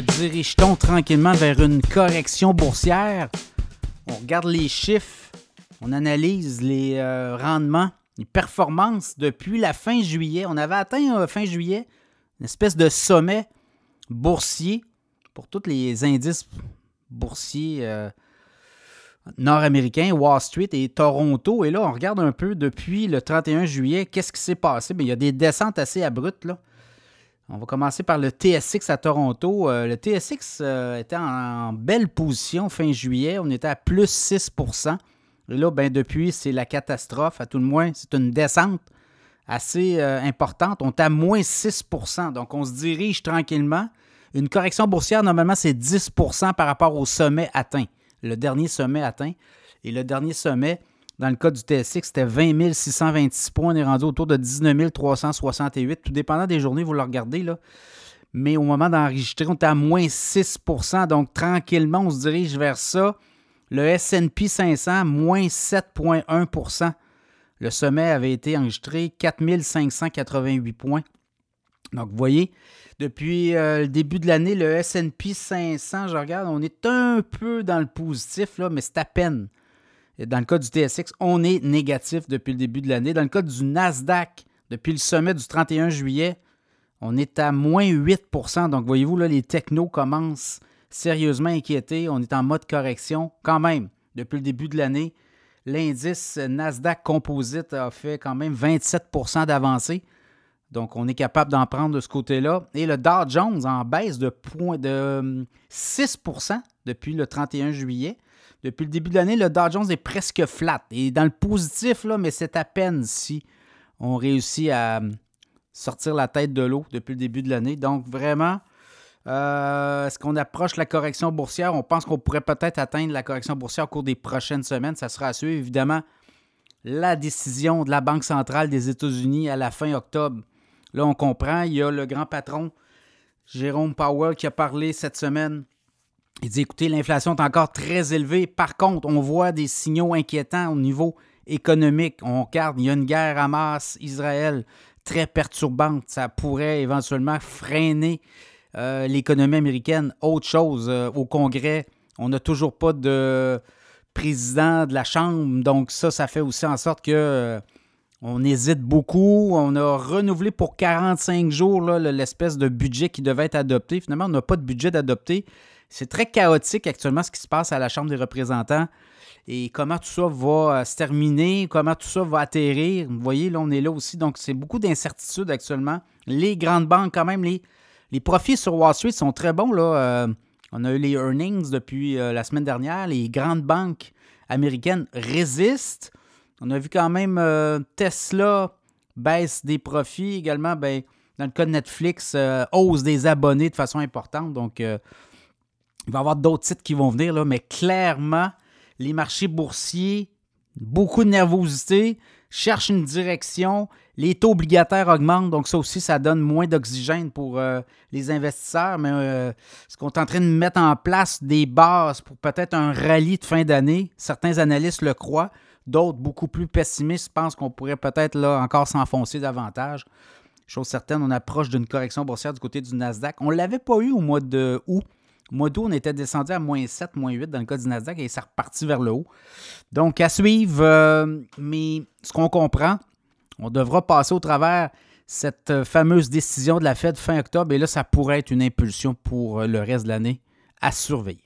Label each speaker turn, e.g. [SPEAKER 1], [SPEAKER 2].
[SPEAKER 1] dirige-t-on tranquillement vers une correction boursière? On regarde les chiffres, on analyse les euh, rendements, les performances depuis la fin juillet. On avait atteint euh, fin juillet une espèce de sommet boursier pour tous les indices boursiers euh, nord-américains, Wall Street et Toronto. Et là, on regarde un peu depuis le 31 juillet, qu'est-ce qui s'est passé? Il y a des descentes assez abruptes. Là. On va commencer par le TSX à Toronto. Euh, le TSX euh, était en, belle position fin juillet. On était à plus 6% Et là, ben, depuis, c'est la catastrophe. À tout le moins, c'est une descente assez euh, importante. On est à moins 6% Donc, on se dirige tranquillement. Une correction boursière, normalement, c'est 10% par rapport au sommet atteint. Le dernier sommet atteint. Et le dernier sommet, dans le cas du TSX, c'était 20 626 points. On est rendu autour de 19 368. Tout dépendant des journées, vous le regardez. Là. Mais au moment d'enregistrer, on est à moins 6% Donc, tranquillement, on se dirige vers ça. Le SP 500, moins 7,1% Le sommet avait été enregistré 4 588 points. Donc, vous voyez, depuis euh, le début de l'année, le SP 500, je regarde, on est un peu dans le positif, là, mais c'est à peine. Dans le cas du TSX, on est négatif depuis le début de l'année. Dans le cas du Nasdaq, depuis le sommet du 31 juillet, on est à moins 8% Donc, voyez-vous, là, les technos commencent sérieusement à inquiéter. On est en mode correction quand même. Depuis le début de l'année, l'indice Nasdaq Composite a fait quand même 27% d'avancée. Donc, on est capable d'en prendre de ce côté-là. Et le Dow Jones en baisse de, de 6% depuis le 31 juillet. Depuis le début de l'année, le Dow Jones est presque flat. Et dans le positif, là, mais c'est à peine si on réussit à hum, sortir la tête de l'eau depuis le début de l'année. Donc vraiment, euh, est-ce qu'on approche la correction boursière? On pense qu'on pourrait peut-être atteindre la correction boursière au cours des prochaines semaines. Ça sera à suivre, évidemment, la décision de la Banque centrale des États-Unis à la fin octobre. Là, on comprend, il y a le grand patron Jérôme Powell qui a parlé cette semaine il dit écoutez, l'inflation est encore très élevée. Par contre, on voit des signaux inquiétants au niveau économique. On regarde, il y a une guerre à masse Israël très perturbante. Ça pourrait éventuellement freiner euh, l'économie américaine. Autre chose, euh, au Congrès, on n'a toujours pas de président de la Chambre. Donc ça, ça fait aussi en sorte que euh, on hésite beaucoup. On a renouvelé pour 45 jours l'espèce de budget qui devait être adopté. Finalement, on n'a pas de budget d'adopter. C'est très chaotique actuellement ce qui se passe à la Chambre des représentants et comment tout ça va euh, se terminer, comment tout ça va atterrir? Vous voyez, là, on est là aussi. Donc, c'est beaucoup d'incertitudes actuellement. Les grandes banques, quand même, les, profits sur Wall Street sont très bons. Euh, on a eu les earnings depuis euh, la semaine dernière. Les grandes banques américaines résistent. On a vu quand même Tesla baisse des profits également. Ben, dans le cas de Netflix, hausse des abonnés de façon importante. Donc, il va y avoir d'autres titres qui vont venir, là, mais clairement, les marchés boursiers, beaucoup de nervosité, cherchent une direction, les taux obligataires augmentent, donc ça aussi, ça donne moins d'oxygène pour euh, les investisseurs. Mais euh, ce qu'on est en train de mettre en place des bases pour peut-être un rallye de fin d'année, certains analystes le croient, d'autres beaucoup plus pessimistes pensent qu'on pourrait peut-être encore s'enfoncer davantage. Chose certaine, on approche d'une correction boursière du côté du Nasdaq. On ne l'avait pas eu au mois de août. Mois d'août, on était descendu à moins 7, moins 8 dans le cas du Nasdaq et ça reparti vers le haut. Donc, à suivre, euh, mais ce qu'on comprend, on devra passer au travers cette euh, fameuse décision de la Fed fin octobre et là, ça pourrait être une impulsion pour euh, le reste de l'année à surveiller.